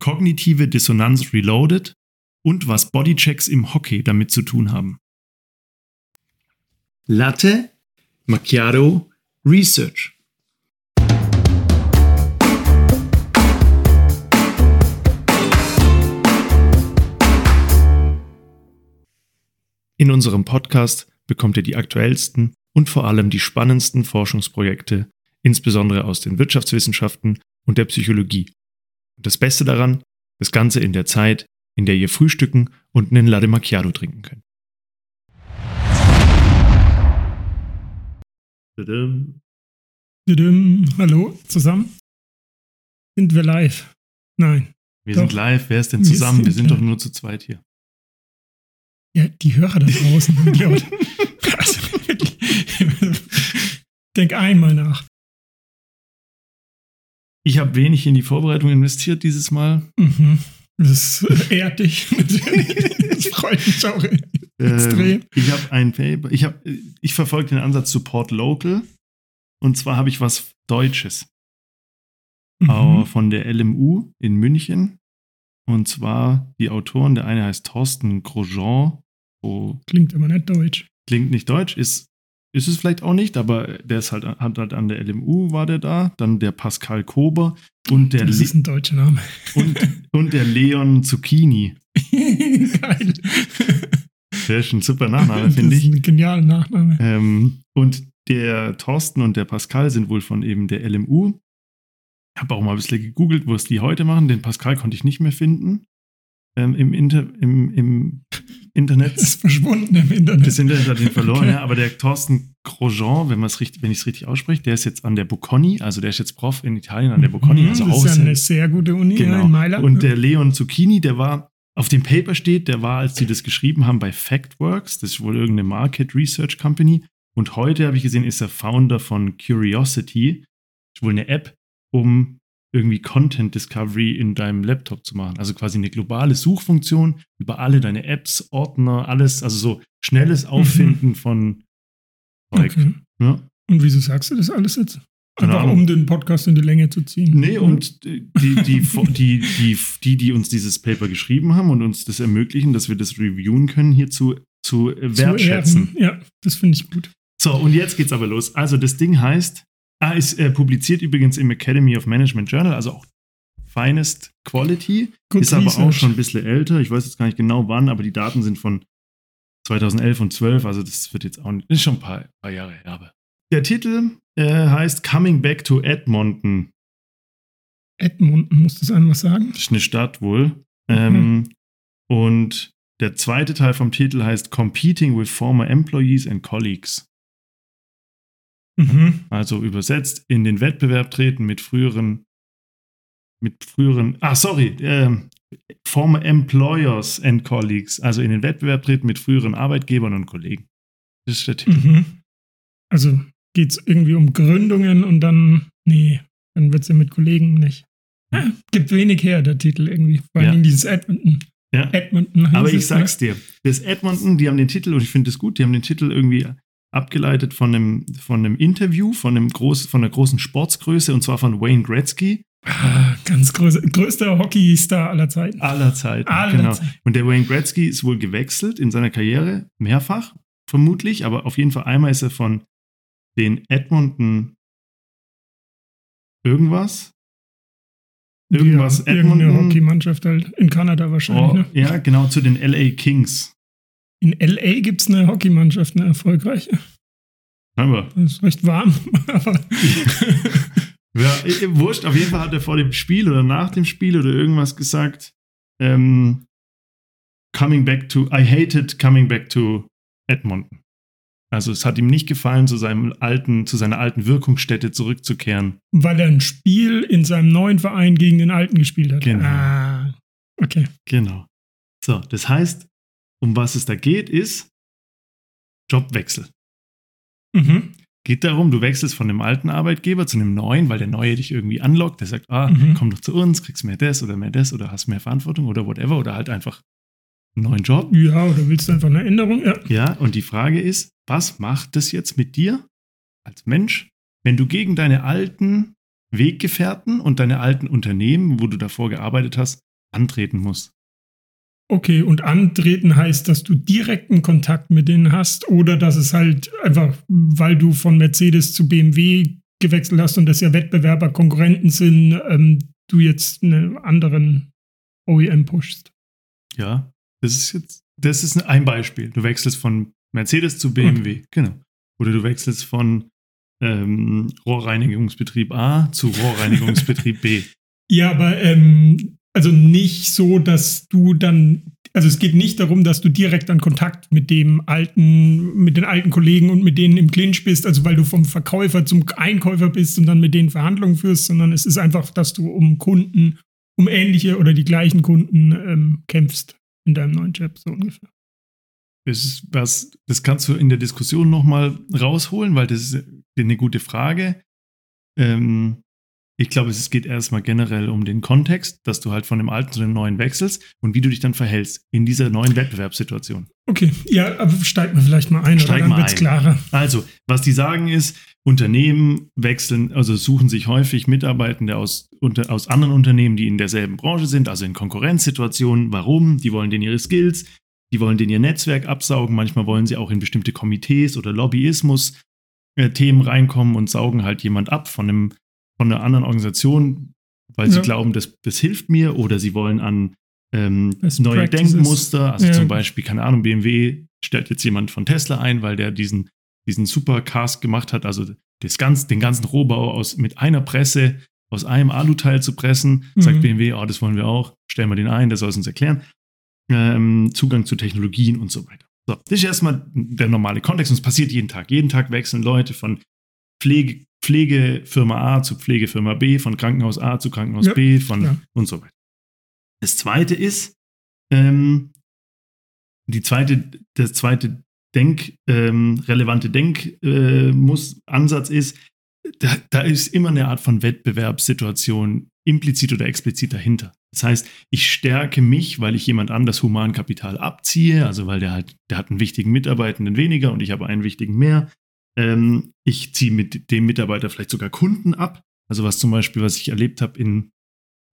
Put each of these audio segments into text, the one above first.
kognitive Dissonanz Reloaded und was Bodychecks im Hockey damit zu tun haben. Latte Macchiato Research. In unserem Podcast bekommt ihr die aktuellsten und vor allem die spannendsten Forschungsprojekte, insbesondere aus den Wirtschaftswissenschaften und der Psychologie. Und das Beste daran, das Ganze in der Zeit, in der ihr frühstücken und einen Latte Macchiato trinken könnt. Tudum. Tudum. Hallo zusammen. Sind wir live? Nein. Wir doch. sind live. Wer ist denn zusammen? Wir sind, wir sind doch nur zu zweit hier. Ja, die Hörer da draußen. also, denk einmal nach. Ich habe wenig in die Vorbereitung investiert dieses Mal. Mhm. Das ehrt dich. das freut mich auch extrem. Ähm, ich habe ein Paper. Ich, hab, ich verfolge den Ansatz Support Local. Und zwar habe ich was Deutsches. Mhm. Von der LMU in München. Und zwar die Autoren, der eine heißt Thorsten Grosjean. Klingt aber nicht deutsch. Klingt nicht deutsch, ist, ist es vielleicht auch nicht, aber der ist halt, hat halt an der LMU war der da. Dann der Pascal Kober und der Das ist ein deutscher Name. Und, und der Leon Zucchini. Geil. Der ist ein super Nachname, finde ich. Das ist ein genialer Nachname. Ähm, und der Thorsten und der Pascal sind wohl von eben der LMU habe auch mal ein bisschen gegoogelt, wo es die heute machen. Den Pascal konnte ich nicht mehr finden. Ähm, im, Inter im, im Internet. Ist verschwunden im Internet. Das Internet hat ihn verloren, okay. ja. Aber der Thorsten Grosjean, wenn, richtig, wenn ich es richtig ausspreche, der ist jetzt an der Bocconi, also der ist jetzt Prof in Italien an der Bocconi. Also das ist ja eine sehr gute Uni genau. in Mailand. Und der Leon Zucchini, der war, auf dem Paper steht, der war, als sie das geschrieben haben, bei Factworks. Das ist wohl irgendeine Market Research Company. Und heute habe ich gesehen, ist er Founder von Curiosity. Das ist wohl eine App, um irgendwie Content Discovery in deinem Laptop zu machen. Also quasi eine globale Suchfunktion über alle deine Apps, Ordner, alles, also so schnelles mhm. Auffinden mhm. von Zeug. Okay. Ja. Und wieso sagst du das alles jetzt? Einfach um den Podcast in die Länge zu ziehen. Nee, und die, die, die, die, die, die uns dieses Paper geschrieben haben und uns das ermöglichen, dass wir das reviewen können, hier zu, zu wertschätzen. Zu ja, das finde ich gut. So, und jetzt geht's aber los. Also das Ding heißt Ah, ist äh, publiziert übrigens im Academy of Management Journal, also auch Finest Quality. Good ist Research. aber auch schon ein bisschen älter. Ich weiß jetzt gar nicht genau wann, aber die Daten sind von 2011 und 12, also das wird jetzt auch nicht, ist schon ein paar, paar Jahre her. Aber. Der Titel äh, heißt Coming Back to Edmonton. Edmonton, muss das einmal sagen? Das ist eine Stadt wohl. Ähm, und der zweite Teil vom Titel heißt Competing with Former Employees and Colleagues. Mhm. Also übersetzt in den Wettbewerb treten mit früheren, mit früheren, ah, sorry, äh, former employers and colleagues, also in den Wettbewerb treten mit früheren Arbeitgebern und Kollegen. Das ist der Titel. Mhm. Also geht es irgendwie um Gründungen und dann, nee, dann wird es ja mit Kollegen nicht. Ja, gibt wenig her, der Titel irgendwie. Vor allem ja. dieses Edmonton. Ja. Edmonton Aber ich ne? sag's dir, das Edmonton, die haben den Titel, und ich finde das gut, die haben den Titel irgendwie abgeleitet von einem, von einem Interview von, einem groß, von einer großen Sportsgröße und zwar von Wayne Gretzky. Ah, ganz groß, größter Hockeystar aller Zeiten. Aller Zeiten, aller genau. Zeiten. Und der Wayne Gretzky ist wohl gewechselt in seiner Karriere, mehrfach vermutlich, aber auf jeden Fall einmal ist er von den Edmonton irgendwas. Irgendwas ja, Edmonton. Hockeymannschaft halt in Kanada wahrscheinlich. Oh, ne? Ja, genau, zu den LA Kings. In LA gibt es eine Hockeymannschaft, eine erfolgreiche. Aber. Das ist recht warm. ja, wurscht, auf jeden Fall hat er vor dem Spiel oder nach dem Spiel oder irgendwas gesagt. Ähm, coming back to, I hated coming back to Edmonton. Also es hat ihm nicht gefallen, zu seinem alten, zu seiner alten Wirkungsstätte zurückzukehren. Weil er ein Spiel in seinem neuen Verein gegen den alten gespielt hat. Genau. Ah, okay. Genau. So, das heißt, um was es da geht, ist Jobwechsel. Mhm. Geht darum, du wechselst von dem alten Arbeitgeber zu einem neuen, weil der neue dich irgendwie anlockt. Der sagt, ah, mhm. komm doch zu uns, kriegst mehr das oder mehr das oder hast mehr Verantwortung oder whatever oder halt einfach einen neuen Job. Ja, oder willst du einfach eine Änderung? Ja. Ja, und die Frage ist, was macht das jetzt mit dir als Mensch, wenn du gegen deine alten Weggefährten und deine alten Unternehmen, wo du davor gearbeitet hast, antreten muss. Okay, und antreten heißt, dass du direkten Kontakt mit denen hast oder dass es halt einfach, weil du von Mercedes zu BMW gewechselt hast und das ja Wettbewerber, Konkurrenten sind, ähm, du jetzt einen anderen OEM pushst. Ja, das ist jetzt, das ist ein Beispiel. Du wechselst von Mercedes zu BMW, okay. genau. Oder du wechselst von ähm, Rohrreinigungsbetrieb A zu Rohrreinigungsbetrieb B. Ja, aber ähm, also nicht so, dass du dann, also es geht nicht darum, dass du direkt an Kontakt mit dem alten, mit den alten Kollegen und mit denen im Clinch bist, also weil du vom Verkäufer zum Einkäufer bist und dann mit denen Verhandlungen führst, sondern es ist einfach, dass du um Kunden, um ähnliche oder die gleichen Kunden ähm, kämpfst in deinem neuen Job, so ungefähr. Das, ist was, das kannst du in der Diskussion nochmal rausholen, weil das ist eine gute Frage. Ähm, ich glaube, es geht erstmal generell um den Kontext, dass du halt von dem alten zu dem neuen wechselst und wie du dich dann verhältst in dieser neuen Wettbewerbssituation. Okay, ja, aber steigen wir vielleicht mal ein, Steig oder dann wird klarer. Also, was die sagen ist, Unternehmen wechseln, also suchen sich häufig Mitarbeitende aus, unter, aus anderen Unternehmen, die in derselben Branche sind, also in Konkurrenzsituationen. Warum? Die wollen denen ihre Skills, die wollen denen ihr Netzwerk absaugen. Manchmal wollen sie auch in bestimmte Komitees oder Lobbyismus äh, Themen reinkommen und saugen halt jemand ab von einem von einer anderen Organisation, weil ja. sie glauben, das, das hilft mir oder sie wollen an ähm, neue Practices. Denkmuster, also ja. zum Beispiel, keine Ahnung, BMW stellt jetzt jemand von Tesla ein, weil der diesen, diesen Supercast gemacht hat, also das ganz, den ganzen Rohbau aus, mit einer Presse aus einem Aluteil zu pressen, mhm. sagt BMW, oh, das wollen wir auch, stellen wir den ein, der soll es uns erklären. Ähm, Zugang zu Technologien und so weiter. So, das ist erstmal der normale Kontext und es passiert jeden Tag. Jeden Tag wechseln Leute von Pflege, Pflegefirma A zu Pflegefirma B, von Krankenhaus A zu Krankenhaus ja, B, von ja. und so weiter. Das zweite ist, ähm, die zweite, das zweite Denk, ähm, relevante Denkansatz äh, ist, da, da ist immer eine Art von Wettbewerbssituation implizit oder explizit dahinter. Das heißt, ich stärke mich, weil ich jemand anders Humankapital abziehe, also weil der halt, der hat einen wichtigen Mitarbeitenden weniger und ich habe einen wichtigen mehr. Ähm, ich ziehe mit dem Mitarbeiter vielleicht sogar Kunden ab. Also was zum Beispiel, was ich erlebt habe in,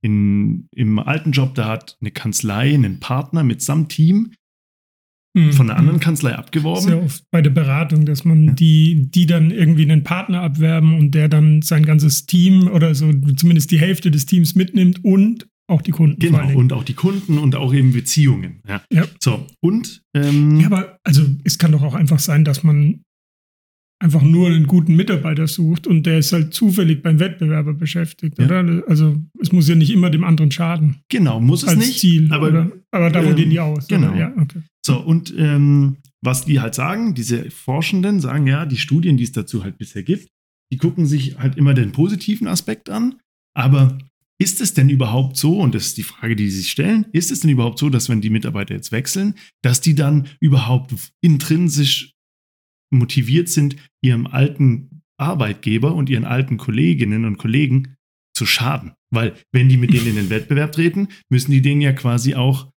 in, im alten Job, da hat eine Kanzlei einen Partner mitsamt Team mhm. von einer anderen Kanzlei abgeworben. Sehr oft bei der Beratung, dass man ja. die, die dann irgendwie einen Partner abwerben und der dann sein ganzes Team oder so zumindest die Hälfte des Teams mitnimmt und auch die Kunden. Genau, und auch die Kunden und auch eben Beziehungen. Ja. ja. So, und. Ähm, ja, aber also es kann doch auch einfach sein, dass man einfach nur einen guten Mitarbeiter sucht und der ist halt zufällig beim Wettbewerber beschäftigt, ja. oder? Also es muss ja nicht immer dem anderen schaden. Genau, muss es als nicht. Ziel, aber, oder? aber da ähm, gehen die aus. Genau. Ja, okay. So, und ähm, was die halt sagen, diese Forschenden sagen ja, die Studien, die es dazu halt bisher gibt, die gucken sich halt immer den positiven Aspekt an, aber ist es denn überhaupt so, und das ist die Frage, die sie sich stellen, ist es denn überhaupt so, dass wenn die Mitarbeiter jetzt wechseln, dass die dann überhaupt intrinsisch motiviert sind, ihrem alten Arbeitgeber und ihren alten Kolleginnen und Kollegen zu schaden. Weil wenn die mit denen in den Wettbewerb treten, müssen die denen ja quasi auch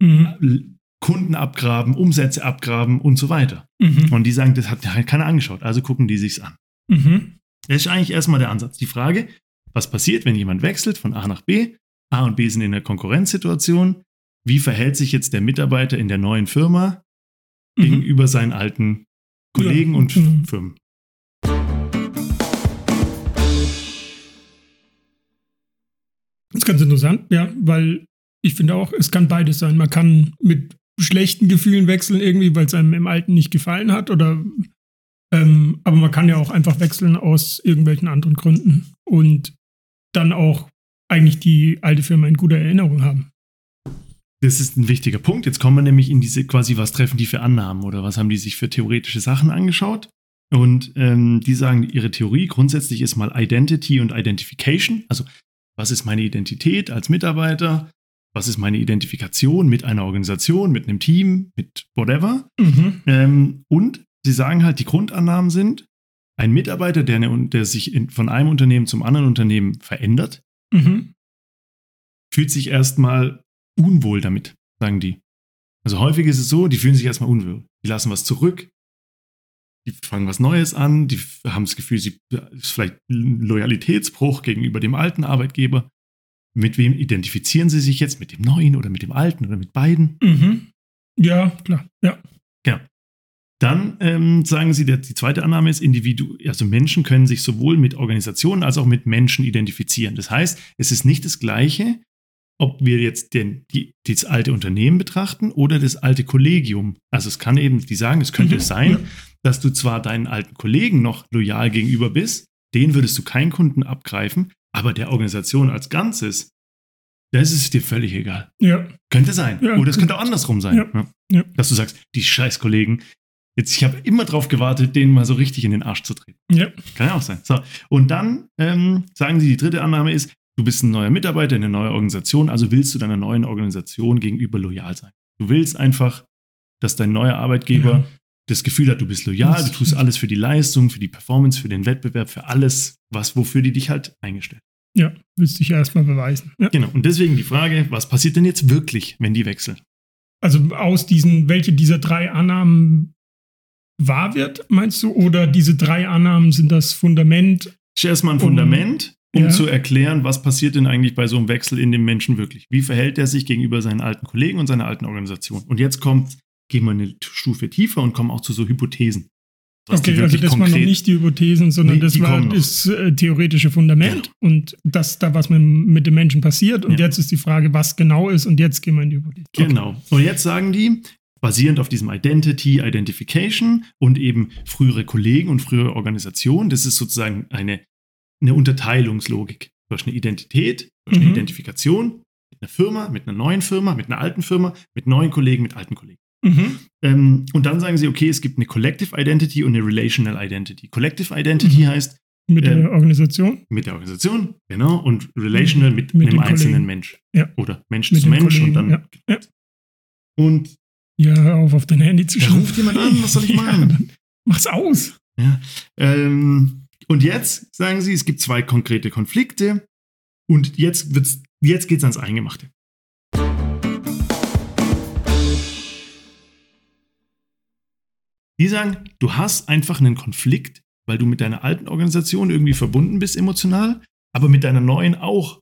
mhm. Kunden abgraben, Umsätze abgraben und so weiter. Mhm. Und die sagen, das hat halt keiner angeschaut, also gucken die sich's an. Mhm. Das ist eigentlich erstmal der Ansatz. Die Frage, was passiert, wenn jemand wechselt von A nach B? A und B sind in einer Konkurrenzsituation. Wie verhält sich jetzt der Mitarbeiter in der neuen Firma mhm. gegenüber seinen alten Kollegen ja. und mhm. Firmen. Das ist ganz interessant, ja, weil ich finde auch, es kann beides sein. Man kann mit schlechten Gefühlen wechseln irgendwie, weil es einem im Alten nicht gefallen hat oder ähm, aber man kann ja auch einfach wechseln aus irgendwelchen anderen Gründen und dann auch eigentlich die alte Firma in guter Erinnerung haben. Das ist ein wichtiger Punkt. Jetzt kommen wir nämlich in diese quasi, was treffen die für Annahmen oder was haben die sich für theoretische Sachen angeschaut? Und ähm, die sagen, ihre Theorie grundsätzlich ist mal Identity und Identification. Also, was ist meine Identität als Mitarbeiter? Was ist meine Identifikation mit einer Organisation, mit einem Team, mit whatever? Mhm. Ähm, und sie sagen halt, die Grundannahmen sind, ein Mitarbeiter, der, eine, der sich in, von einem Unternehmen zum anderen Unternehmen verändert, mhm. fühlt sich erstmal unwohl damit, sagen die. Also häufig ist es so, die fühlen sich erstmal unwohl. Die lassen was zurück, die fangen was Neues an, die haben das Gefühl, sie ist vielleicht ein Loyalitätsbruch gegenüber dem alten Arbeitgeber. mit wem identifizieren sie sich jetzt? Mit dem Neuen oder mit dem Alten oder mit beiden? Mhm. Ja, klar. Ja. Genau. Dann ähm, sagen sie, der, die zweite Annahme ist, Individu also Menschen können sich sowohl mit Organisationen als auch mit Menschen identifizieren. Das heißt, es ist nicht das Gleiche, ob wir jetzt den, die, das alte Unternehmen betrachten oder das alte Kollegium. Also es kann eben, die sagen, es könnte Mhm, sein, dass du zwar deinen alten Kollegen noch loyal gegenüber bist, den würdest du keinen Kunden abgreifen, aber der Organisation als Ganzes, das ist dir völlig egal. Ja. Könnte sein. Ja, Oder es könnte auch andersrum sein. Ja. Dass du sagst, die scheiß Kollegen, jetzt, ich habe immer drauf gewartet, denen mal so richtig in den Arsch zu treten. Ja. Kann ja auch sein. So. Und dann ähm, sagen sie, die dritte Annahme ist, du bist ein neuer Mitarbeiter in eine neue Organisation, also willst du deiner neuen Organisation gegenüber loyal sein. Du willst einfach, dass dein neuer Arbeitgeber Ja. das Gefühl hat, du bist loyal, du tust alles für die Leistung, für die Performance, für den Wettbewerb, für alles, was, wofür die dich halt eingestellt Ja. Willst dich erstmal beweisen. Ja. Genau. Und deswegen die Frage, was passiert denn jetzt wirklich, wenn die wechseln? Also aus diesen, welche dieser drei Annahmen wahr wird, meinst du? Oder diese drei Annahmen sind das Fundament? ist erstmal ein Fundament, um ja. zu erklären, was passiert denn eigentlich bei so einem Wechsel in dem Menschen wirklich. Wie verhält er sich gegenüber seinen alten Kollegen und seiner alten Organisation? Und jetzt kommt, gehen wir eine Stufe tiefer und kommen auch zu so Hypothesen. Okay, also das waren noch nicht die Hypothesen, sondern Nee, das war das äh, theoretische Fundament und dass da was mit, mit dem Menschen passiert. Und Ja. jetzt ist die Frage, was genau ist, und jetzt gehen wir in die Hypothese. Okay. Genau. Und jetzt sagen die, basierend auf diesem Identity, Identification und eben frühere Kollegen und frühere Organisationen, das ist sozusagen eine, eine Unterteilungslogik. Du hast eine Identität, du hast eine Mhm. Identifikation mit einer Firma, mit einer neuen Firma, mit einer alten Firma, mit neuen Kollegen, mit alten Kollegen. Mhm. Ähm, und dann sagen sie, okay, es gibt eine Collective Identity und eine Relational Identity. Collective Identity Mhm. heißt Mit Ähm, der Organisation? mit der Organisation, genau, und Relational mit, Mit einem einzelnen Kollegen. Mensch. Ja. Oder Mensch Mit zu Mensch und Kollegen, dann. ja. Ja. Und Ja, auf, auf dein Handy zu Da schauen. ruft jemand an, was soll ich machen? mach's aus. Ja. Ähm, und jetzt sagen sie, es gibt zwei konkrete Konflikte und jetzt, wird's, jetzt geht es ans Eingemachte. Die sagen, du hast einfach einen Konflikt, weil du mit deiner alten Organisation irgendwie verbunden bist emotional, aber mit deiner neuen auch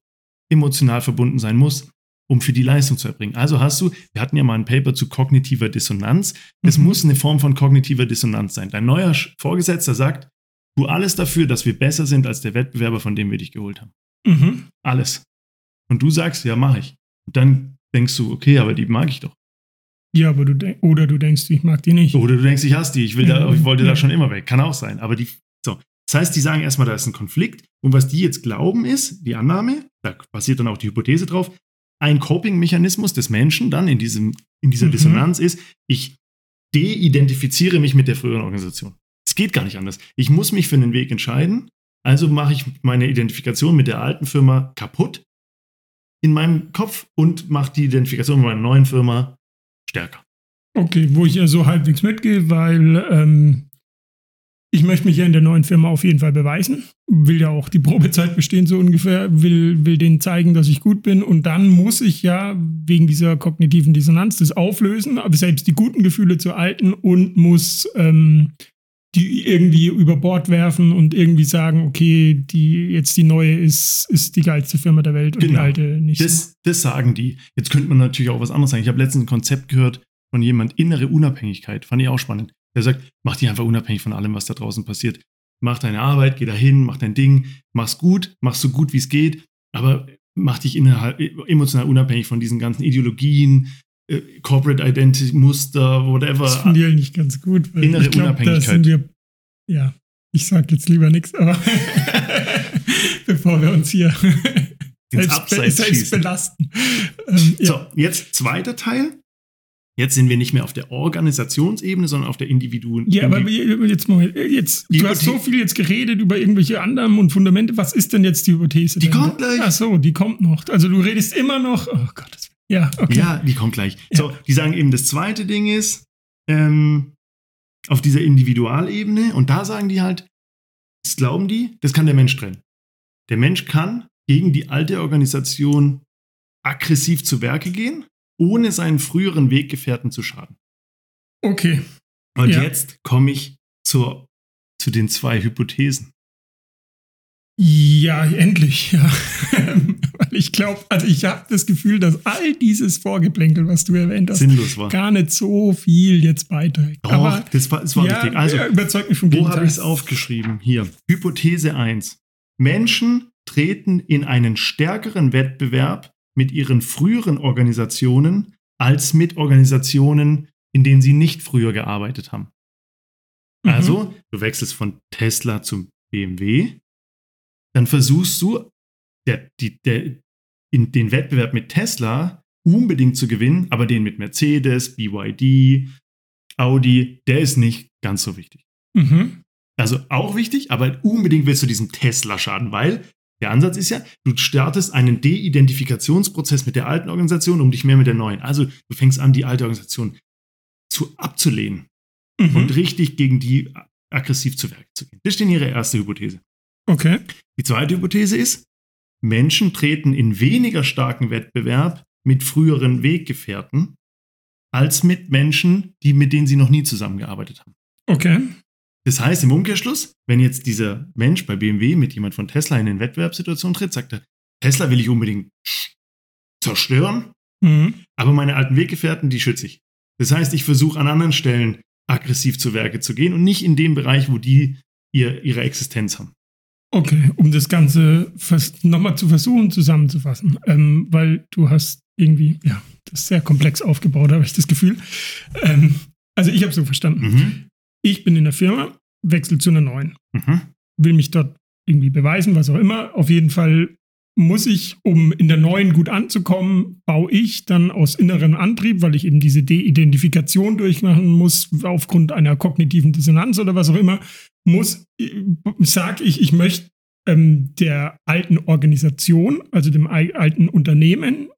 emotional verbunden sein musst, um für die Leistung zu erbringen. Also hast du, wir hatten ja mal ein Paper zu kognitiver Dissonanz. Es Mhm. muss eine Form von kognitiver Dissonanz sein. Dein neuer Vorgesetzter sagt, tu alles dafür, dass wir besser sind als der Wettbewerber, von dem wir dich geholt haben. Mhm. Alles. Und du sagst, ja, mache ich. Und dann denkst du, okay, aber die mag ich doch. Ja, aber du denk oder du denkst, ich mag die nicht. Oder du denkst, ich hasse die, ich, will da, Ja. ich wollte da Ja. schon immer weg. Kann auch sein. Aber die, so. Das heißt, die sagen erstmal, da ist ein Konflikt. Und was die jetzt glauben ist, die Annahme, da basiert dann auch die Hypothese drauf, ein Coping-Mechanismus des Menschen dann in, diesem, in dieser Mhm. Dissonanz ist, ich de-identifiziere mich mit der früheren Organisation. Es geht gar nicht anders. Ich muss mich für einen Weg entscheiden. Also mache ich meine Identifikation mit der alten Firma kaputt in meinem Kopf und mache die Identifikation mit meiner neuen Firma stärker. Okay, wo ich ja so halbwegs mitgehe, weil ähm, ich möchte mich ja in der neuen Firma auf jeden Fall beweisen. Will ja auch die Probezeit bestehen, so ungefähr. Will, will denen zeigen, dass ich gut bin. Und dann muss ich ja wegen dieser kognitiven Dissonanz das auflösen, aber selbst die guten Gefühle zu alten und muss ähm, die irgendwie über Bord werfen und irgendwie sagen, okay, die jetzt die neue ist, ist die geilste Firma der Welt und die Genau. alte nicht. Das, das sagen die. Jetzt könnte man natürlich auch was anderes sagen. Ich habe letztens ein Konzept gehört von jemand, innere Unabhängigkeit. Fand ich auch spannend. Der sagt, mach dich einfach unabhängig von allem, was da draußen passiert. Mach deine Arbeit, geh dahin, mach dein Ding, mach's gut, mach's so gut, wie es geht, aber mach dich innerhalb, emotional unabhängig von diesen ganzen Ideologien, Corporate Identity, Muster, whatever. Das finde ich eigentlich ganz gut. Weil Innere ich glaub, Unabhängigkeit. Da sind wir, ja, ich sage jetzt lieber nichts, aber bevor wir uns hier Ins selbst, Abseits selbst schießen. belasten. Ähm, ja. So, jetzt zweiter Teil. Jetzt sind wir nicht mehr auf der Organisationsebene, sondern auf der Individuen. Ja, aber jetzt Moment, jetzt, Die du hast so viel jetzt geredet über irgendwelche Annahmen und Fundamente. Was ist denn jetzt die Hypothese? Die denn? kommt gleich. Ach so, die kommt noch. Also du redest immer noch. Oh Gott, ja, okay. Ja, die kommt gleich. So, die sagen eben, das zweite Ding ist, ähm, auf dieser Individualebene, und da sagen die halt, das glauben die, das kann der Mensch trennen. Der Mensch kann gegen die alte Organisation aggressiv zu Werke gehen, ohne seinen früheren Weggefährten zu schaden. Okay. Und Ja. jetzt komme ich zur, zu den zwei Hypothesen. Ja, endlich, ja. Ich glaube, also ich habe das Gefühl, dass all dieses Vorgeplänkel, was du erwähnt hast, Sinnlos war. gar nicht so viel jetzt beiträgt. Doch, Aber das war, das war ja, wichtig. Also, überzeugt mich vom wo habe ich es aufgeschrieben? Hier. Hypothese 1. Menschen treten in einen stärkeren Wettbewerb mit ihren früheren Organisationen als mit Organisationen, in denen sie nicht früher gearbeitet haben. Mhm. Also, du wechselst von Tesla zum BMW, dann versuchst du, der, die, der, in den Wettbewerb mit Tesla unbedingt zu gewinnen, aber den mit Mercedes, BYD, Audi, der ist nicht ganz so wichtig. Mhm. Also auch wichtig, aber unbedingt willst du diesen Tesla schaden, weil der Ansatz ist ja, du startest einen De-Identifikationsprozess mit der alten Organisation, um dich mehr mit der neuen. Also du fängst an, die alte Organisation zu abzulehnen Mhm. und richtig gegen die aggressiv zu Werk zu gehen. Das ist denn ihre erste Hypothese. Okay. Die zweite Hypothese ist, Menschen treten in weniger starken Wettbewerb mit früheren Weggefährten als mit Menschen, die, mit denen sie noch nie zusammengearbeitet haben. Okay. Das heißt im Umkehrschluss, wenn jetzt dieser Mensch bei BMW mit jemand von Tesla in eine Wettbewerbssituation tritt, sagt er, Tesla will ich unbedingt zerstören, Mhm. aber meine alten Weggefährten, die schütze ich. Das heißt, ich versuche an anderen Stellen aggressiv zu Werke zu gehen und nicht in dem Bereich, wo die ihr, ihre Existenz haben. Okay, um das Ganze nochmal zu versuchen zusammenzufassen, ähm, weil du hast irgendwie, ja, das ist sehr komplex aufgebaut, habe ich das Gefühl. Ähm, also ich habe so verstanden. Mhm. Ich bin in der Firma, wechsle zu einer neuen, Mhm. will mich dort irgendwie beweisen, was auch immer. Auf jeden Fall muss ich, um in der neuen gut anzukommen, baue ich dann aus innerem Antrieb, weil ich eben diese De-Identifikation durchmachen muss, aufgrund einer kognitiven Dissonanz oder was auch immer, muss, sage ich, ich möchte ähm, der alten Organisation, also dem alten Unternehmen,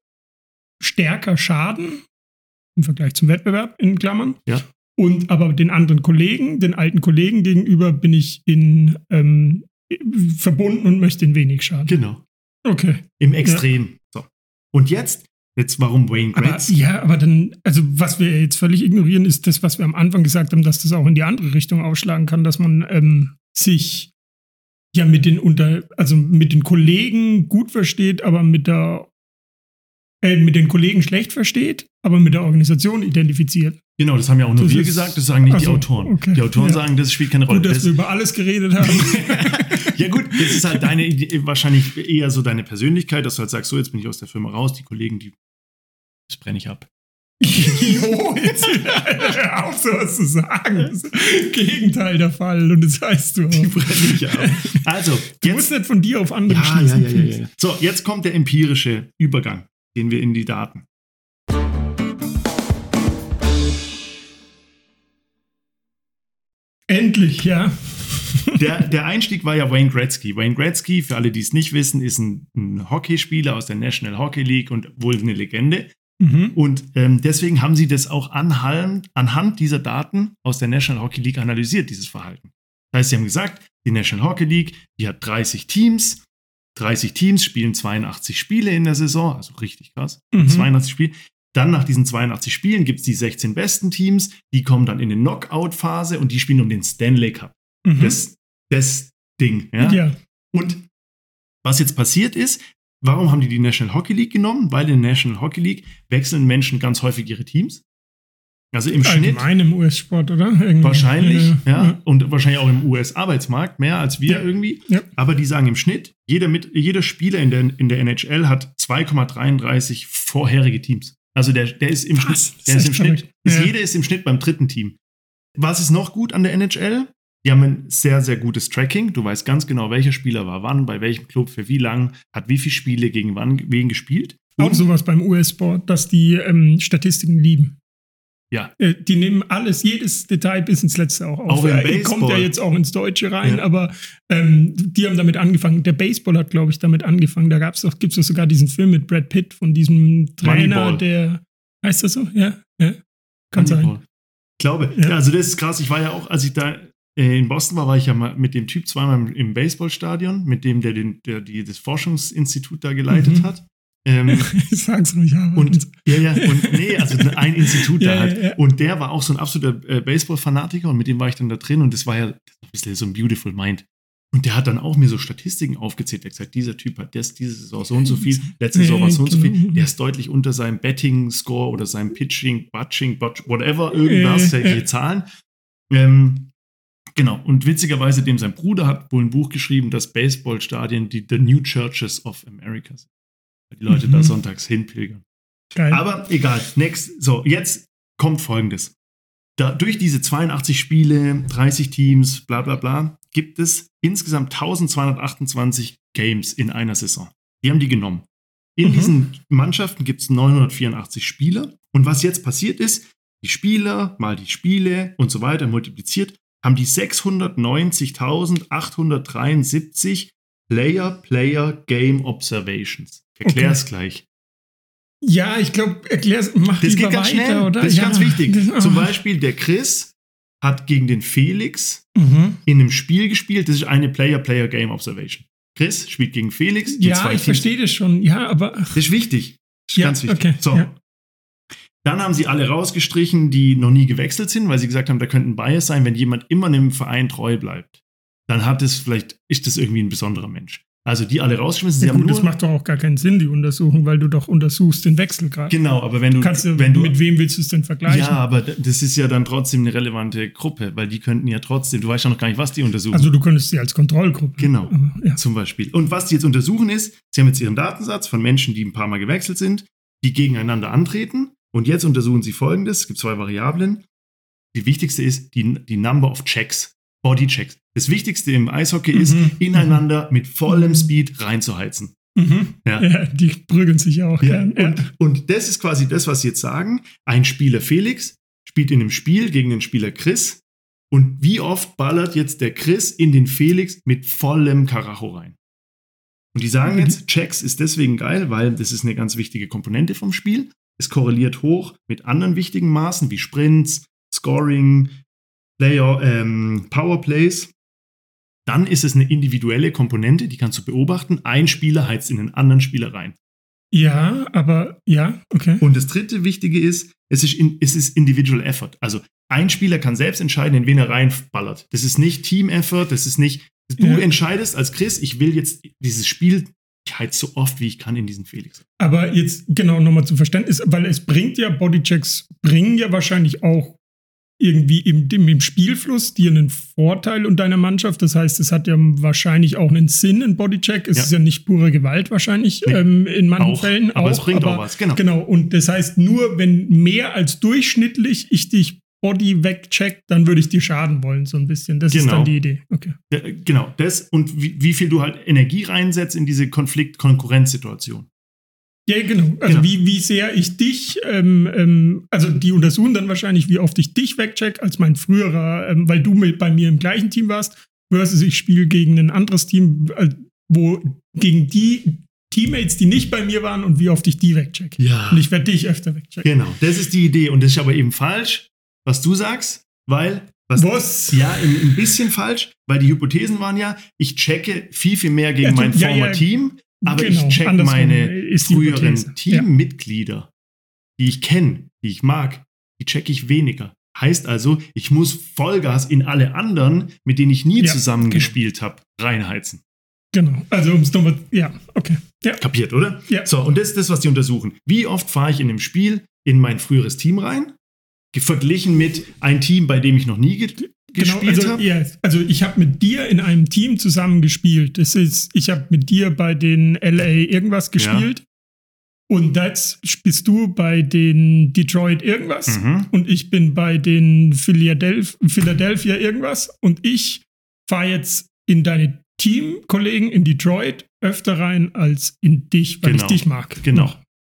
stärker schaden im Vergleich zum Wettbewerb in Klammern. Ja. Und aber den anderen Kollegen, den alten Kollegen gegenüber bin ich in ähm, verbunden und möchte ihnen wenig schaden. Genau. Okay. Im Extrem. So. Und jetzt, jetzt warum Wayne Gretzky? ja, aber dann, also was wir jetzt völlig ignorieren, ist das, was wir am Anfang gesagt haben, dass das auch in die andere Richtung ausschlagen kann, dass man ähm, sich ja mit den unter, also mit den Kollegen gut versteht, aber mit der äh, mit den Kollegen schlecht versteht, aber mit der Organisation identifiziert. Genau, das haben ja auch nur Das wir ist- gesagt, das sagen nicht Ach die Autoren. okay, Die Autoren ja. sagen, das spielt keine Rolle. Gut, dass Das- wir über alles geredet haben. ja gut, das ist halt deine wahrscheinlich eher so deine Persönlichkeit, dass du halt sagst, so jetzt bin ich aus der Firma raus, die Kollegen, die das brenne ich ab. jo, jetzt hör auf sowas zu sagen. Das ist das Gegenteil der Fall und das heißt du auch. Die brenne ich ab. Also, Du jetzt musst nicht von dir auf andere ja, schließen. ja, ja, ja. So, jetzt kommt der empirische Übergang. Gehen wir in die Daten. Endlich, ja. Der, der Einstieg war ja Wayne Gretzky. Wayne Gretzky, für alle, die es nicht wissen, ist ein, ein Hockeyspieler aus der National Hockey League und wohl eine Legende. Mhm. Und ähm, deswegen haben sie das auch anhand, anhand dieser Daten aus der National Hockey League analysiert, dieses Verhalten. Das heißt, sie haben gesagt, die National Hockey League, die hat 30 Teams. 30 Teams spielen 82 Spiele in der Saison, also richtig krass. Mhm. 82 Spiele. Dann nach diesen 82 Spielen gibt es die 16 besten Teams, die kommen dann in eine Knockout-Phase und die spielen um den Stanley Cup. Mhm. Das, das Ding. Ja? ja. Und was jetzt passiert ist, warum haben die die National Hockey League genommen? Weil in der National Hockey League wechseln Menschen ganz häufig ihre Teams. Also im Schnitt Allgemein im US-Sport, oder? Irgendwie. wahrscheinlich, ja, ja. und wahrscheinlich auch im US-Arbeitsmarkt mehr als wir Ja. irgendwie. Ja. Aber die sagen im Schnitt, jeder, mit, jeder Spieler in der, in der NHL hat 2,33 vorherige Teams. Also der, der ist im Was? Schnitt, ist der ist echt im Schnitt, ist, Ja. jeder ist im Schnitt beim dritten Team. Was ist noch gut an der NHL? Die haben ein sehr, sehr gutes Tracking. Du weißt ganz genau, welcher Spieler war wann, bei welchem Club, für wie lang, hat wie viele Spiele gegen wann, wen gespielt. Auch sowas beim US-Sport, dass die ähm, Statistiken lieben. Ja. Äh, die nehmen alles, jedes Detail bis ins Letzte auch auf. Auch im Äh, Kommt ja Baseball. jetzt auch ins Deutsche rein, Ja. aber ähm, die haben damit angefangen. Der Baseball hat, glaube ich, damit angefangen. Da gab's doch, gibt's doch sogar diesen Film mit Brad Pitt von diesem Trainer, Moneyball. der. Heißt das so? Ja. ja. Kann sein. Moneyball. Ich glaube, Ja. also das ist krass. Ich war ja auch, als ich da in Boston war, war ich ja mal mit dem Typ zweimal im- Baseballstadion, mit dem, der, den, der die, das Forschungsinstitut da geleitet Mhm. hat. Ähm, Sag's ruhig, aber. und ja, ja, und nee, also ein Institut Ja, da halt. ja, ja. Und der war auch so ein absoluter äh, Baseball-Fanatiker und mit dem war ich dann da drin und das war ja ein bisschen so ein Beautiful Mind. Und der hat dann auch mir so Statistiken aufgezählt. Er hat gesagt, dieser Typ hat das, diese Saison so und so viel, letzte Saison war so und so viel. Der ist deutlich unter seinem Betting-Score oder seinem Pitching, Butching, whatever, irgendwas, welche Zahlen. Ähm, genau. Und witzigerweise, dem sein Bruder hat wohl ein Buch geschrieben, das Baseballstadien, die The New Churches of America sind. Weil die Leute mhm. da sonntags hinpilgern. Geil. Aber egal. Next. So, jetzt kommt folgendes. Da, durch diese 82 Spiele, 30 Teams, bla bla bla, gibt es insgesamt 1228 Games in einer Saison. Die haben die genommen. In mhm. diesen Mannschaften gibt es 984 Spieler. Und was jetzt passiert ist, die Spieler mal die Spiele und so weiter multipliziert, haben die 690.873 Player, Player, Game Observations. Ich erklär es okay. gleich. Ja, ich glaube, erklär's, mach Das geht ganz weiter, schnell, oder? Das ist ja. ganz wichtig. Zum Beispiel der Chris hat gegen den Felix mhm. in einem Spiel gespielt. Das ist eine Player-Player-Game Observation. Chris spielt gegen Felix. Ja, ich verstehe das schon. Ja, aber. Das ist wichtig. Das ist ja, ganz wichtig. Okay, so. Ja. Dann haben sie alle rausgestrichen, die noch nie gewechselt sind, weil sie gesagt haben, da könnte ein Bias sein, wenn jemand immer einem Verein treu bleibt. Dann hat es vielleicht, ist das irgendwie ein besonderer Mensch. Also die alle rausschmissen. Sie ja, gut, das macht doch auch gar keinen Sinn, die Untersuchung, weil du doch untersuchst den Wechsel gerade. Genau, aber wenn du, kannst du, wenn du mit wem willst du es denn vergleichen? Ja, aber das ist ja dann trotzdem eine relevante Gruppe, weil die könnten ja trotzdem, du weißt ja noch gar nicht, was die untersuchen. Also du könntest sie als Kontrollgruppe. Genau, ja. zum Beispiel. Und was die jetzt untersuchen ist, sie haben jetzt ihren Datensatz von Menschen, die ein paar Mal gewechselt sind, die gegeneinander antreten. Und jetzt untersuchen sie folgendes: Es gibt zwei Variablen. Die wichtigste ist die, die Number of Checks. Bodychecks. Das Wichtigste im Eishockey mhm. ist, ineinander mit vollem mhm. Speed reinzuheizen. Mhm. Ja. ja. die prügeln sich auch ja. Ja. Und, und, das ist quasi das, was sie jetzt sagen. Ein Spieler Felix spielt in einem Spiel gegen den Spieler Chris. Und wie oft ballert jetzt der Chris in den Felix mit vollem Karacho rein? Und die sagen jetzt, Checks ist deswegen geil, weil das ist eine ganz wichtige Komponente vom Spiel. Es korreliert hoch mit anderen wichtigen Maßen wie Sprints, Scoring, Player, ähm, Powerplays, dann ist es eine individuelle Komponente, die kannst du beobachten. Ein Spieler heizt in den anderen Spieler rein. Ja, aber ja, okay. Und das dritte Wichtige ist, es ist, in, es ist Individual Effort. Also ein Spieler kann selbst entscheiden, in wen er reinballert. Das ist nicht Team Effort, das ist nicht, du ja. entscheidest als Chris, ich will jetzt dieses Spiel ich heiz so oft wie ich kann in diesen Felix. Aber jetzt genau nochmal zum Verständnis, weil es bringt ja, Bodychecks bringen ja wahrscheinlich auch irgendwie im, im, Spielfluss dir einen Vorteil und deiner Mannschaft. Das heißt, es hat ja wahrscheinlich auch einen Sinn, ein Bodycheck. Es ja. ist ja nicht pure Gewalt wahrscheinlich nee, ähm, in manchen auch, Fällen. Aber auch, es bringt aber, auch was, genau. Genau, und das heißt, nur wenn mehr als durchschnittlich ich dich Body wegcheck, dann würde ich dir schaden wollen, so ein bisschen. Das genau. ist dann die Idee. Okay. Ja, genau, das und wie, wie, viel du halt Energie reinsetzt in diese Konflikt-Konkurrenzsituation. Ja, genau. Also genau. Wie, wie sehr ich dich, ähm, ähm, also die untersuchen dann wahrscheinlich, wie oft ich dich wegcheck, als mein früherer, ähm, weil du mit bei mir im gleichen Team warst, versus ich spiele gegen ein anderes Team, äh, wo gegen die Teammates, die nicht bei mir waren und wie oft ich die wegcheck. Ja. Und ich werde dich öfter wegchecken. Genau, das ist die Idee. Und das ist aber eben falsch, was du sagst, weil was? was? Ja, ein, ein, bisschen falsch, weil die Hypothesen waren ja, ich checke viel, viel mehr gegen ja, mein ja, former ja, Team, aber genau, ich check meine früheren Teammitglieder, die ich kenne, die ich mag, die check ich weniger. Heißt also, ich muss Vollgas in alle anderen, mit denen ich nie ja, zusammengespielt genau. habe, reinheizen. Genau, also um es nochmal, ja, okay. Ja. Kapiert, oder? Ja. So, und das ist das, was die untersuchen. Wie oft fahre ich in einem Spiel in mein früheres Team rein? Verglichen mit einem Team, bei dem ich noch nie genau, gespielt also, habe? Ja, also ich habe mit dir in einem Team zusammen gespielt. Das ist, ich habe mit dir bei den LA irgendwas gespielt. Ja. Und jetzt bist du bei den Detroit irgendwas. Mhm. Und ich bin bei den Philadelphia, Philadelphia irgendwas. Und ich fahre jetzt in deine Teamkollegen in Detroit öfter rein als in dich, weil genau. ich dich mag. Genau.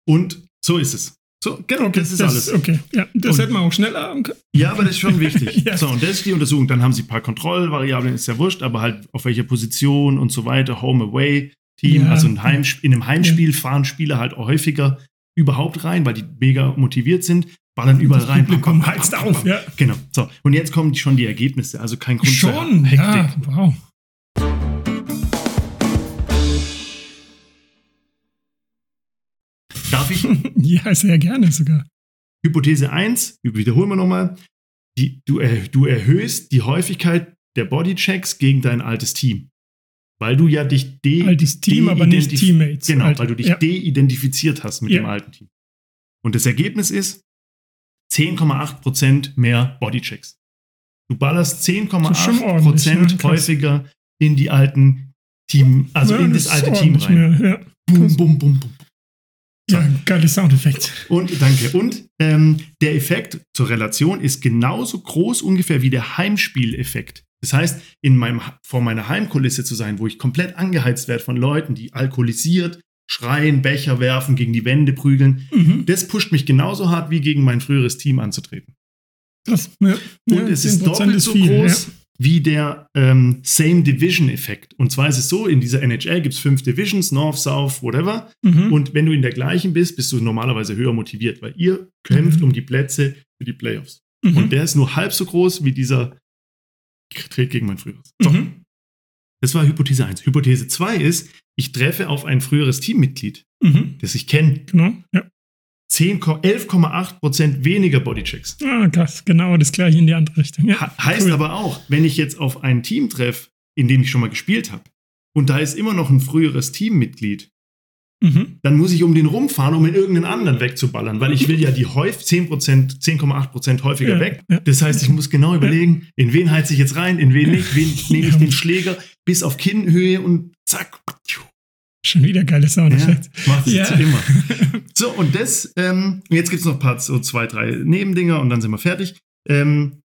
Und so ist es. So, genau, okay, das ist das, alles. Okay, ja, das und, hätte man auch schneller haben können. Ja, aber das ist schon wichtig. ja. So, und das ist die Untersuchung. Dann haben sie ein paar Kontrollvariablen, ist ja wurscht, aber halt auf welcher Position und so weiter, Home-Away-Team. Ja. Also in, Heim, in einem Heimspiel fahren Spieler halt auch häufiger überhaupt rein, weil die mega motiviert sind, ballern überall das rein. Publikum heizt auf, ja. Genau. So, und jetzt kommen schon die Ergebnisse. Also kein Grund schon, Hektik. Ja, wow. Darf ich? ja, sehr gerne sogar. Hypothese 1, wiederholen wir nochmal. Du, äh, du erhöhst die Häufigkeit der Bodychecks gegen dein altes Team. weil du ja dich de Altes Team, aber nicht Teammates. Genau, Alt, weil du dich ja. de-identifiziert hast mit Ja. dem alten Team. Und das Ergebnis ist 10,8% mehr Bodychecks. Du ballerst Das ist schon ordentlich, 10,8% ne? Häufiger in die alten Team, also Ja, in das ist alte Team rein. Mehr, ja. Bum, Krass. bum, bum, bum. ja, geile Soundeffekt. Und danke. Und ähm, der Effekt zur Relation ist genauso groß ungefähr wie der Heimspieleffekt. Das heißt, in meinem, vor meiner Heimkulisse zu sein, wo ich komplett angeheizt werde von Leuten, die alkoholisiert schreien, Becher werfen, gegen die Wände prügeln, Mhm. das pusht mich genauso hart wie gegen mein früheres Team anzutreten. Krass. Ja. Und ja, es ist 10% doppelt so viel, groß wie der ähm, Same Division Effekt. Und zwar ist es so, in dieser NHL gibt es fünf Divisions, North, South, whatever. Mhm. Und wenn du in der gleichen bist, bist du normalerweise höher motiviert, weil ihr kämpft Mhm. um die Plätze für die Playoffs. Mhm. Und der ist nur halb so groß wie dieser Trade gegen mein früheres. So, Mhm. das war Hypothese 1. Hypothese 2 ist, ich treffe auf ein früheres Teammitglied, Mhm. das ich kenne. Genau. Ja. 10, 11,8% weniger Bodychecks. Ah, krass. Genau das gleiche in die andere Richtung. Ja. Heißt cool. aber auch, wenn ich jetzt auf ein Team treffe, in dem ich schon mal gespielt habe, und da ist immer noch ein früheres Teammitglied, Mhm. dann muss ich um den rumfahren, um in irgendeinen anderen wegzuballern, weil ich will ja die häufig 10%, 10,8% häufiger Ja, weg. ja. Das heißt, ich muss genau überlegen, in wen heize ich jetzt rein, in wen nicht, wen nehme ich den Schläger bis auf Kinnhöhe und zack. Schon wieder geile Ja, Soundeffekte. macht es Ja. immer. So, und das, ähm, jetzt gibt es noch ein paar, so zwei, drei Nebendinger und dann sind wir fertig. Ähm,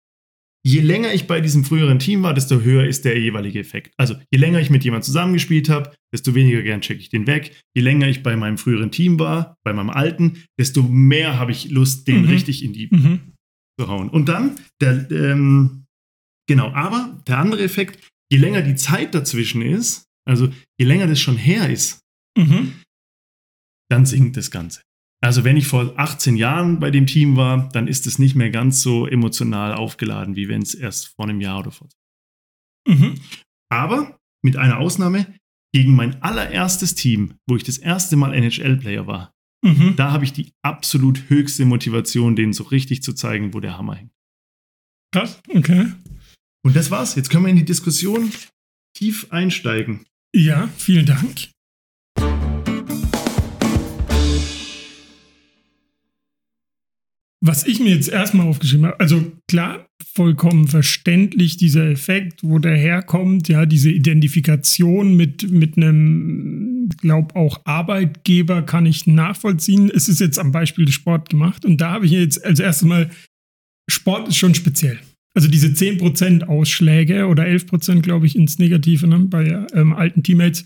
je länger ich bei diesem früheren Team war, desto höher ist der jeweilige Effekt. Also je länger ich mit jemandem zusammengespielt habe, desto weniger gern checke ich den weg. Je länger ich bei meinem früheren Team war, bei meinem alten, desto mehr habe ich Lust, den Mhm. richtig in die Mhm. zu hauen. Und dann, der, ähm, genau, aber der andere Effekt, je länger die Zeit dazwischen ist, also je länger das schon her ist, Mhm. dann sinkt das Ganze. Also wenn ich vor 18 Jahren bei dem Team war, dann ist es nicht mehr ganz so emotional aufgeladen, wie wenn es erst vor einem Jahr oder vor. Mhm. Aber mit einer Ausnahme, gegen mein allererstes Team, wo ich das erste Mal NHL-Player war, Mhm. da habe ich die absolut höchste Motivation, denen so richtig zu zeigen, wo der Hammer hängt. Krass. Okay. Und das war's. Jetzt können wir in die Diskussion tief einsteigen. Ja, vielen Dank. Was ich mir jetzt erstmal aufgeschrieben habe, also klar, vollkommen verständlich dieser Effekt, wo der herkommt, ja, diese Identifikation mit, mit einem, glaub auch Arbeitgeber kann ich nachvollziehen. Es ist jetzt am Beispiel Sport gemacht und da habe ich jetzt als erstes Mal, Sport ist schon speziell. Also diese 10% Ausschläge oder 11% glaube ich ins Negative ne, bei ähm, alten Teammates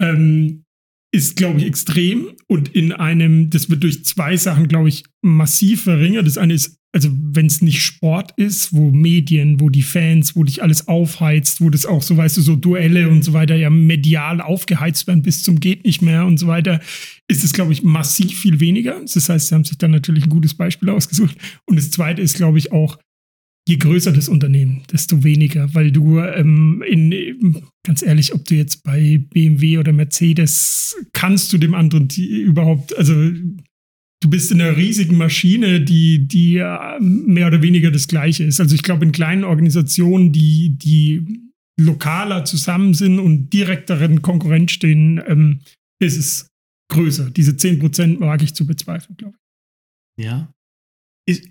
ähm, ist, glaube ich, extrem und in einem, das wird durch zwei Sachen, glaube ich, massiv verringert. Das eine ist, also wenn es nicht Sport ist, wo Medien, wo die Fans, wo dich alles aufheizt, wo das auch so, weißt du, so Duelle und so weiter ja medial aufgeheizt werden bis zum geht nicht mehr und so weiter, ist es, glaube ich, massiv viel weniger. Das heißt, sie haben sich dann natürlich ein gutes Beispiel ausgesucht. Und das zweite ist, glaube ich, auch, je größer das Unternehmen, desto weniger, weil du ähm, in, ganz ehrlich, ob du jetzt bei BMW oder Mercedes kannst du dem anderen die überhaupt, also du bist in einer riesigen Maschine, die, die äh, mehr oder weniger das Gleiche ist. Also ich glaube, in kleinen Organisationen, die, die lokaler zusammen sind und direkteren Konkurrenz stehen, ähm, ist es größer. Diese 10% wage ich zu bezweifeln, glaube ich. Ja. Ist,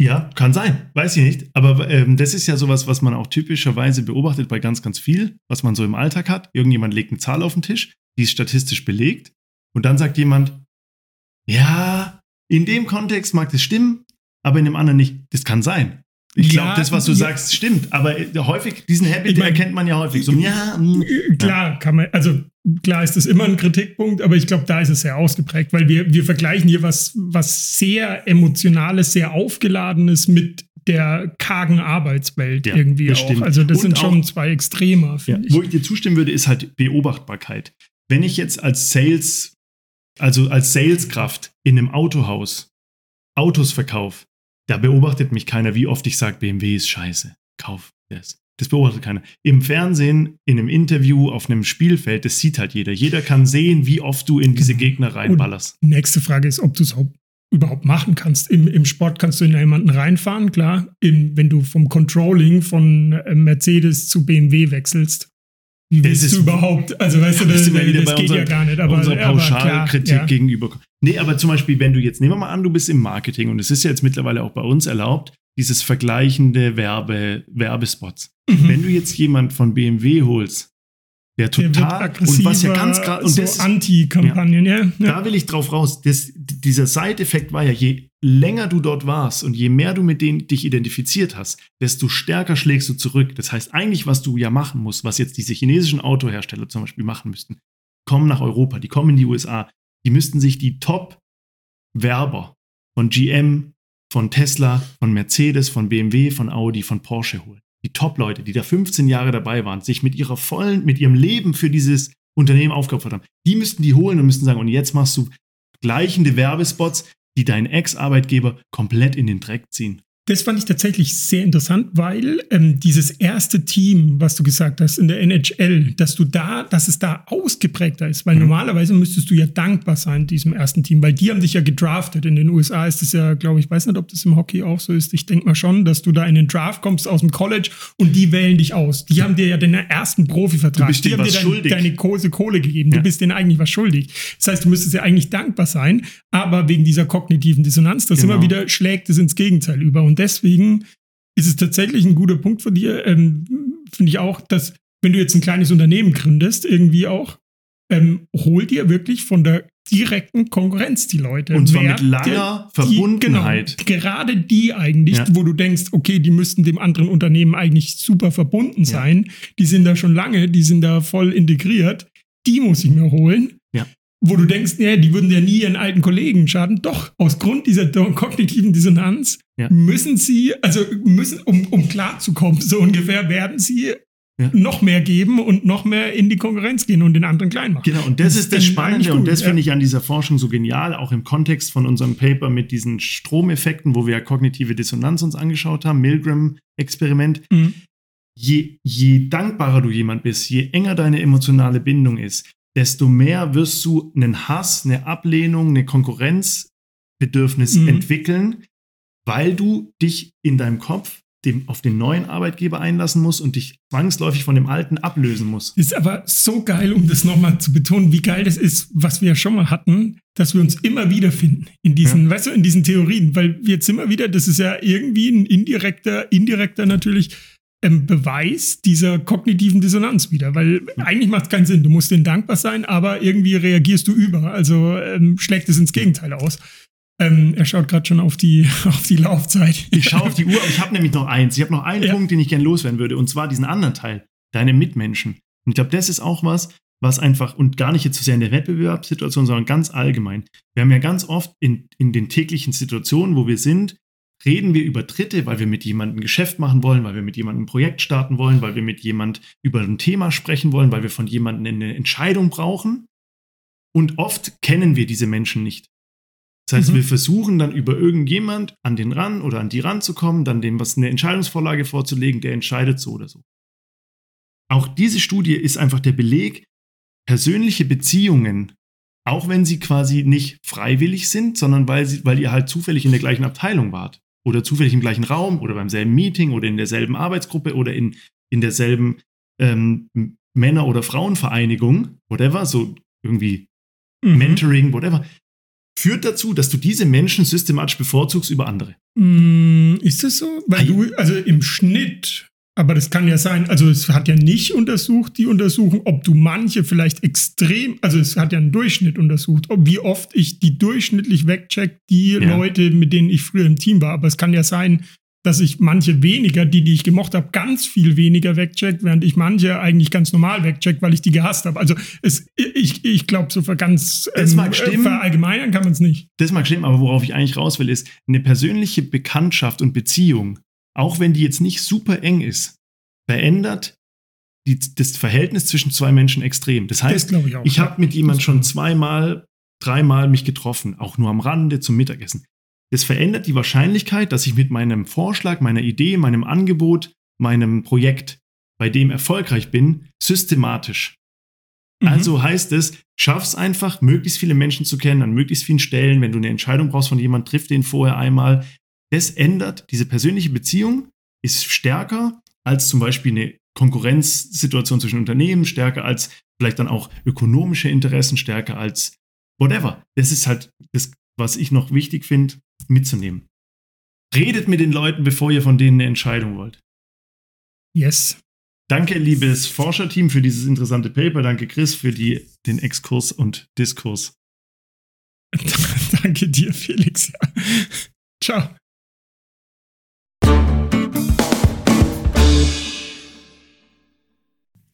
ja, kann sein. Weiß ich nicht. Aber ähm, das ist ja sowas, was man auch typischerweise beobachtet bei ganz, ganz viel, was man so im Alltag hat. Irgendjemand legt eine Zahl auf den Tisch, die ist statistisch belegt. Und dann sagt jemand, ja, in dem Kontext mag das stimmen, aber in dem anderen nicht. Das kann sein. Ich Ja, glaube, das, was du ja. sagst, stimmt. Aber äh, häufig, diesen Habit Ich mein- erkennt man ja häufig. So, ja, mm, Äh, Klar, kann man, also klar ist das immer ein Kritikpunkt, aber ich glaube, da ist es sehr ausgeprägt, weil wir, wir vergleichen hier was, was sehr Emotionales, sehr Aufgeladenes mit der kargen Arbeitswelt Ja, irgendwie das auch. stimmt. Also das Und sind schon auch- zwei Extremer, Ja, ich. wo ich dir zustimmen würde, ist halt Beobachtbarkeit. Wenn ich jetzt als Sales, also als Saleskraft in einem Autohaus Autos verkaufe, da beobachtet mich keiner, wie oft ich sage, BMW ist scheiße, kauf das. Das beobachtet keiner. Im Fernsehen, in einem Interview, auf einem Spielfeld, das sieht halt jeder. Jeder kann sehen, wie oft du in diese Gegner reinballerst. Die nächste Frage ist, ob du es überhaupt machen kannst. Im, Im Sport kannst du in jemanden reinfahren, klar. Im, wenn du vom Controlling von äh, Mercedes zu BMW wechselst, Wie Das willst ist- du überhaupt? Also weißt du, Da das, das geht unserer- ja gar nicht. Aber, klar, Pauschalkritik ja. gegenüber. Nee, aber zum Beispiel, wenn du jetzt, nehmen wir mal an, du bist im Marketing und es ist ja jetzt mittlerweile auch bei uns erlaubt, dieses vergleichende Werbe, Werbespots. Mhm. Wenn du jetzt jemand von BMW holst, der Der total und was ja ganz gerade und so das ist, Anti-Kampagnen, ja. ja. da will ich drauf raus. Das, dieser Side-Effekt war ja, je länger du dort warst und je mehr du mit denen dich identifiziert hast, desto stärker schlägst du zurück. Das heißt, eigentlich, was du ja machen musst, was jetzt diese chinesischen Autohersteller zum Beispiel machen müssten, kommen nach Europa, die kommen in die USA, die müssten sich die Top-Werber von GM, von Tesla, von Mercedes, von BMW, von Audi, von Porsche holen. Die Top-Leute, die da 15 Jahre dabei waren, sich mit ihrer vollen, mit ihrem Leben für dieses Unternehmen aufgeopfert haben, die müssten die holen und müssten sagen, und jetzt machst du gleichende Werbespots, die deinen Ex-Arbeitgeber komplett in den Dreck ziehen. Das fand ich tatsächlich sehr interessant, weil ähm, dieses erste Team, was du gesagt hast in der NHL, dass du da, dass es da ausgeprägter ist, weil Mhm. normalerweise müsstest du ja dankbar sein diesem ersten Team, weil die haben dich ja gedraftet. In den USA ist es ja, glaube ich, weiß nicht, ob das im Hockey auch so ist. Ich denke mal schon, dass du da in den Draft kommst aus dem College und die wählen dich aus. Die haben dir ja den ersten Profivertrag. Du bist die haben dir dein, deine große Kohle gegeben. Ja. Du bist denen eigentlich was schuldig. Das heißt, du müsstest ja eigentlich dankbar sein, aber wegen dieser kognitiven Dissonanz, das Genau. immer wieder schlägt es ins Gegenteil über. Und deswegen ist es tatsächlich ein guter Punkt von dir, ähm, finde ich auch, dass wenn du jetzt ein kleines Unternehmen gründest, irgendwie auch, ähm, hol dir wirklich von der direkten Konkurrenz die Leute. Und zwar Wer mit langer die- Verbundenheit. Genau, gerade die eigentlich, Ja. wo du denkst, okay, die müssten dem anderen Unternehmen eigentlich super verbunden sein, die sind da schon lange, die sind da voll integriert, die muss ich mir holen. Ja. Wo du denkst, nee, die würden ja nie ihren alten Kollegen schaden. Doch, aus Grund dieser kognitiven Dissonanz Ja. müssen sie, also müssen, um, um klarzukommen, so ungefähr, werden sie Ja. noch mehr geben und noch mehr in die Konkurrenz gehen und den anderen klein machen. Genau, und das, Das ist das Spannende und das ja. finde ich an dieser Forschung so genial, auch im Kontext von unserem Paper mit diesen Stromeffekten, wo wir ja kognitive Dissonanz uns angeschaut haben, Milgram-Experiment. Mhm. Je, je dankbarer du jemand bist, je enger deine emotionale Bindung ist, desto mehr wirst du einen Hass, eine Ablehnung, eine Konkurrenzbedürfnis Mhm. entwickeln, weil du dich in deinem Kopf dem, auf den neuen Arbeitgeber einlassen musst und dich zwangsläufig von dem alten ablösen musst. Ist aber so geil, um das nochmal zu betonen, wie geil das ist, was wir ja schon mal hatten, dass wir uns immer wiederfinden in diesen, weißt du, in diesen Theorien, weil wir jetzt immer wieder, das ist ja irgendwie ein indirekter, indirekter natürlich ähm, Beweis dieser kognitiven Dissonanz wieder, weil eigentlich macht es keinen Sinn. Du musst denen dankbar sein, aber irgendwie reagierst du über, also ähm, schlägt es ins Gegenteil aus. Ähm, er schaut gerade schon auf die, auf die Laufzeit. Ich schaue auf die Uhr, aber ich habe nämlich noch eins. Ich habe noch einen Ja. Punkt, den ich gerne loswerden würde, und zwar diesen anderen Teil, deine Mitmenschen. Und ich glaube, das ist auch was, was einfach, und gar nicht jetzt so sehr in der Wettbewerbssituation, sondern ganz allgemein. Wir haben ja ganz oft in, in den täglichen Situationen, wo wir sind, reden wir über Dritte, weil wir mit jemandem ein Geschäft machen wollen, weil wir mit jemandem ein Projekt starten wollen, weil wir mit jemand über ein Thema sprechen wollen, weil wir von jemandem eine Entscheidung brauchen. Und oft kennen wir diese Menschen nicht. Das heißt, Mhm. wir versuchen dann über irgendjemand an den ran oder an die ranzukommen, dann dem was eine Entscheidungsvorlage vorzulegen, der entscheidet so oder so. Auch diese Studie ist einfach der Beleg, persönliche Beziehungen, auch wenn sie quasi nicht freiwillig sind, sondern weil, sie, weil ihr halt zufällig in der gleichen Abteilung wart oder zufällig im gleichen Raum oder beim selben Meeting oder in derselben Arbeitsgruppe oder in, in derselben ähm, Männer- oder Frauenvereinigung, whatever, so irgendwie Mhm. Mentoring, whatever, führt dazu, dass du diese Menschen systematisch bevorzugst über andere. Mm, Ist das so? Weil Ei. du, also im Schnitt, aber das kann ja sein, also es hat ja nicht untersucht, die untersuchen, ob du manche vielleicht extrem, also es hat ja einen Durchschnitt untersucht, ob, wie oft ich die durchschnittlich wegcheck, die Ja. Leute, mit denen ich früher im Team war. Aber es kann ja sein, dass ich manche weniger, die, die ich gemocht habe, ganz viel weniger wegcheck, während ich manche eigentlich ganz normal wegcheck, weil ich die gehasst habe. Also es, ich, ich glaube, so für ganz Das mag stimmen. verallgemeinern kann man es nicht. Das mag stimmen, aber worauf ich eigentlich raus will, ist eine persönliche Bekanntschaft und Beziehung, auch wenn die jetzt nicht super eng ist, verändert die, das Verhältnis zwischen zwei Menschen extrem. Das Das heißt, glaube ich ich habe mit jemand Das- schon zweimal, dreimal mich getroffen, auch nur am Rande zum Mittagessen. Das verändert die Wahrscheinlichkeit, dass ich mit meinem Vorschlag, meiner Idee, meinem Angebot, meinem Projekt, bei dem erfolgreich bin, systematisch. Mhm. Also heißt es, schaff's einfach, möglichst viele Menschen zu kennen, an möglichst vielen Stellen. Wenn du eine Entscheidung brauchst von jemandem, triff den vorher einmal. Das ändert, diese persönliche Beziehung ist stärker als zum Beispiel eine Konkurrenzsituation zwischen Unternehmen, stärker als vielleicht dann auch ökonomische Interessen, stärker als whatever. Das ist halt das, was ich noch wichtig finde, mitzunehmen. Redet mit den Leuten, bevor ihr von denen eine Entscheidung wollt. Yes. Danke, liebes Forscherteam, für dieses interessante Paper. Danke, Chris, für die, den Exkurs und Diskurs. Danke dir, Felix. Ciao.